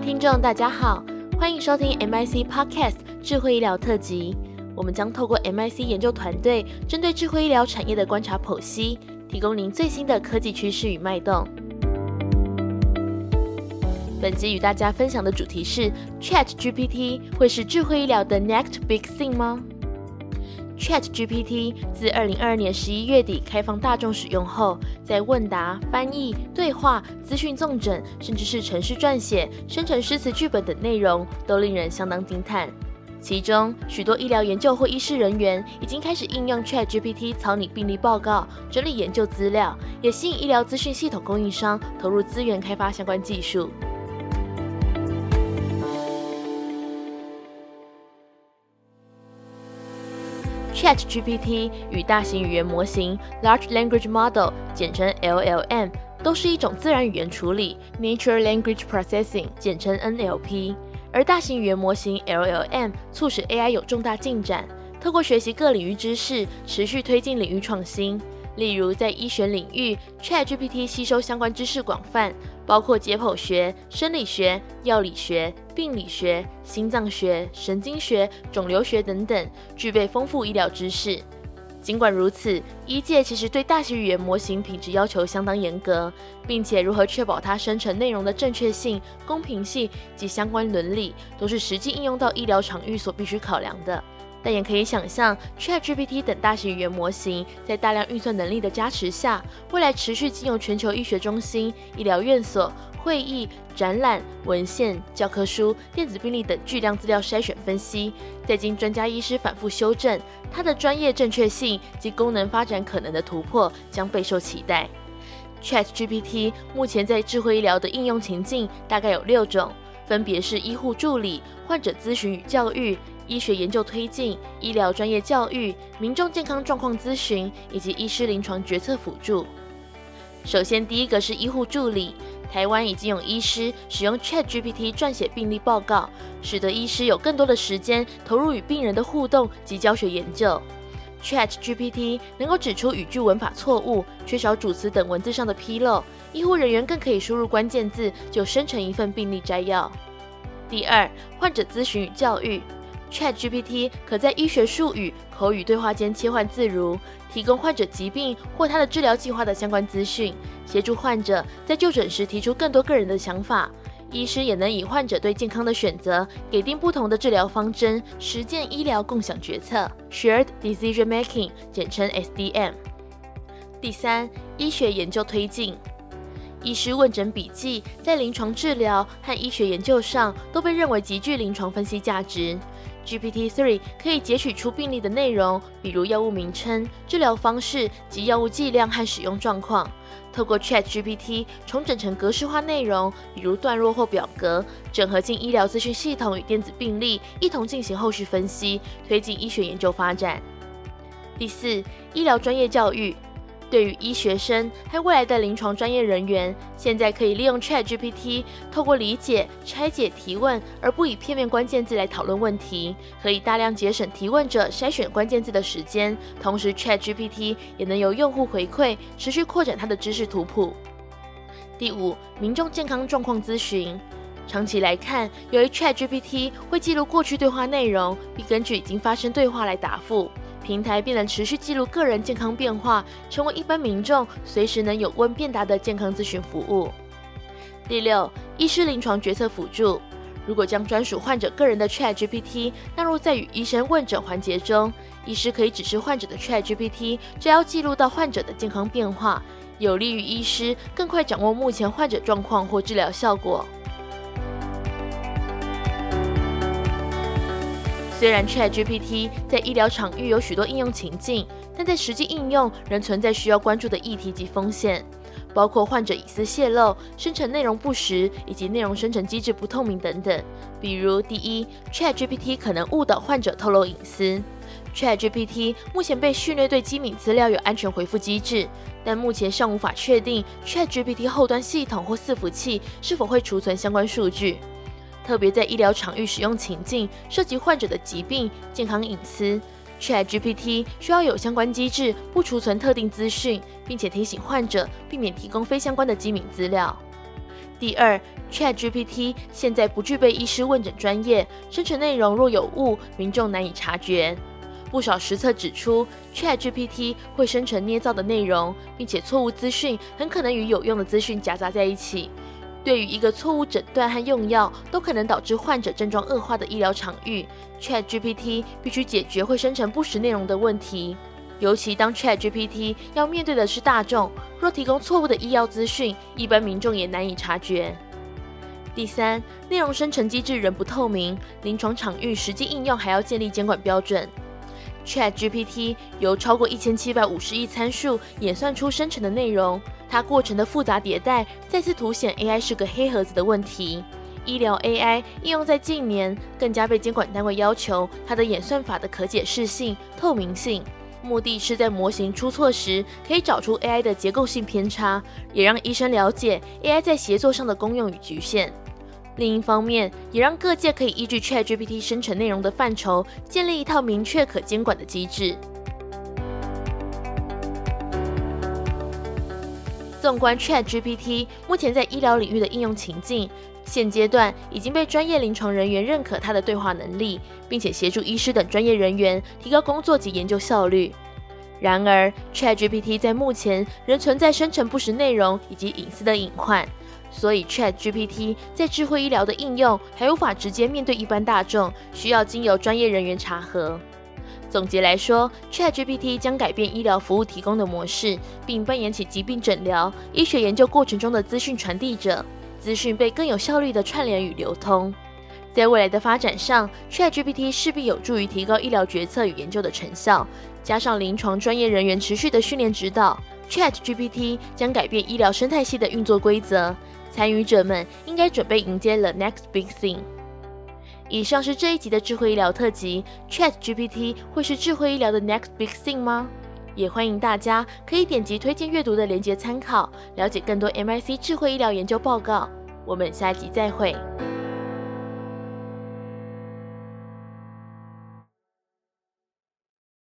听众，大家好，欢迎收听 MIC Podcast 智慧医疗特辑。我们将透过 MIC 研究团队针对智慧医疗产业的观察剖析，提供您最新的科技趋势与脉动。本集与大家分享的主题是：ChatGPT 会是智慧医疗的 Next Big Thing 吗？ChatGPT 自二零二二年十一月底开放大众使用后，在问答、翻译、对话、资讯综整，甚至是程式撰写、生成诗词剧本等内容，都令人相当惊叹。其中，许多医疗研究或医师人员已经开始应用 ChatGPT 草拟病例报告、整理研究资料，也吸引医疗资讯系统供应商投入资源开发相关技术。ChatGPT 与大型语言模型 （Large Language Model） 简称 LLM，都是一种自然语言处理 （Natural Language Processing），简称 NLP。而大型语言模型 LLM 促使 AI 有重大进展，透过学习各领域知识，持续推进领域创新。例如，在医学领域，ChatGPT 吸收相关知识广泛，包括解剖学、生理学、药理学、病理学、心脏学、神经学、肿瘤学等等，具备丰富医疗知识。尽管如此，医界其实对大型语言模型品质要求相当严格，并且如何确保它生成内容的正确性、公平性及相关伦理，都是实际应用到医疗场域所必须考量的。但也可以想象，ChatGPT 等大型语言模型在大量运算能力的加持下，未来持续经由全球医学中心、医疗院所、会议、展览、文献、教科书、电子病历等巨量资料筛选分析，再经专家医师反复修正，它的专业正确性及功能发展可能的突破将备受期待。ChatGPT 目前在智慧医疗的应用情境大概有六种，分别是医护助理、患者咨询与教育。医学研究推进、医疗专业教育、民众健康状况咨询以及医师临床决策辅助。首先，第一个是医护助理。台湾已经有医师使用 ChatGPT 撰写病例报告，使得医师有更多的时间投入与病人的互动及教学研究。ChatGPT 能够指出语句文法错误、缺少主词等文字上的纰漏，医护人员更可以输入关键字就生成一份病例摘要。第二，患者咨询与教育。ChatGPT 可在医学术语、口语对话间切换自如，提供患者疾病或他的治疗计划的相关资讯，协助患者在就诊时提出更多个人的想法。医师也能以患者对健康的选择，给定不同的治疗方针，实践医疗共享决策 （Shared Decision Making），简称 SDM。第三，医学研究推进。医师问诊笔记在临床治疗和医学研究上都被认为极具临床分析价值。GPT-3 可以截取出病例的内容，比如药物名称、治疗方式及药物剂量和使用状况，透过 ChatGPT 重整成格式化内容，比如段落或表格，整合进医疗资讯系统与电子病历，一同进行后续分析，推进医学研究发展。第四，医疗专业教育。对于医学生和未来的临床专业人员，现在可以利用 ChatGPT，透过理解、拆解提问，而不以片面关键字来讨论问题，可以大量节省提问者筛选关键字的时间。同时，ChatGPT 也能由用户回馈持续扩展它的知识图谱。第五，民众健康状况咨询。长期来看，由于 ChatGPT 会记录过去对话内容，并根据已经发生对话来答复。平台便能持续记录个人健康变化，成为一般民众随时能有问便答的健康咨询服务。第六，医师临床决策辅助。如果将专属患者个人的 ChatGPT 纳入在与医生问诊环节中，医师可以指示患者的 ChatGPT，只要记录到患者的健康变化，有利于医师更快掌握目前患者状况或治疗效果。虽然 ChatGPT 在医疗场域有许多应用情境，但在实际应用仍存在需要关注的议题及风险，包括患者隐私泄露、生成内容不实以及内容生成机制不透明等等。比如，第一，ChatGPT 可能误导患者透露隐私。ChatGPT 目前被训练对机敏资料有安全回复机制，但目前尚无法确定 ChatGPT 后端系统或伺服器是否会储存相关数据。特别在医疗场域使用情境，涉及患者的疾病、健康隐私，ChatGPT 需要有相关机制，不储存特定资讯，并且提醒患者避免提供非相关的机敏资料。第二，ChatGPT 现在不具备医师问诊专业，生成内容若有误，民众难以察觉。不少实测指出，ChatGPT 会生成捏造的内容，并且错误资讯很可能与有用的资讯夹杂在一起。对于一个错误诊断和用药都可能导致患者症状恶化的医疗场域，ChatGPT 必须解决会生成不实内容的问题。尤其当 ChatGPT 要面对的是大众，若提供错误的医药资讯，一般民众也难以察觉。第三，内容生成机制仍不透明，临床场域实际应用还要建立监管标准。ChatGPT 由超过一千七百五十亿参数演算出生成的内容，它过程的复杂迭代再次凸显 AI 是个黑盒子的问题。医疗 AI 应用在近年，更加被监管单位要求它的演算法的可解释性、透明性。目的是在模型出错时，可以找出 AI 的结构性偏差，也让医生了解 AI 在协作上的功用与局限。另一方面，也让各界可以依据 ChatGPT 生成内容的范畴，建立一套明确可监管的机制。纵观 ChatGPT 目前在医疗领域的应用情境，现阶段已经被专业临床人员认可它的对话能力，并且协助医师等专业人员提高工作及研究效率。然而，ChatGPT 在目前仍存在生成不实内容以及隐私的隐患，所以 ChatGPT 在智慧医疗的应用还无法直接面对一般大众，需要经由专业人员查核。总结来说，ChatGPT 将改变医疗服务提供的模式，并扮演起疾病诊疗、医学研究过程中的资讯传递者，资讯被更有效率地串联与流通。在未来的发展上，ChatGPT 势必有助于提高医疗决策与研究的成效，加上临床专业人员持续的训练指导，ChatGPT 将改变医疗生态系的运作规则。参与者们应该准备迎接 the next big thing。以上是这一集的智慧医疗特辑，ChatGPT 会是智慧医疗的 next big thing 吗？也欢迎大家可以点击推荐阅读的链接参考，了解更多 MIC 智慧医疗研究报告。我们下一集再会。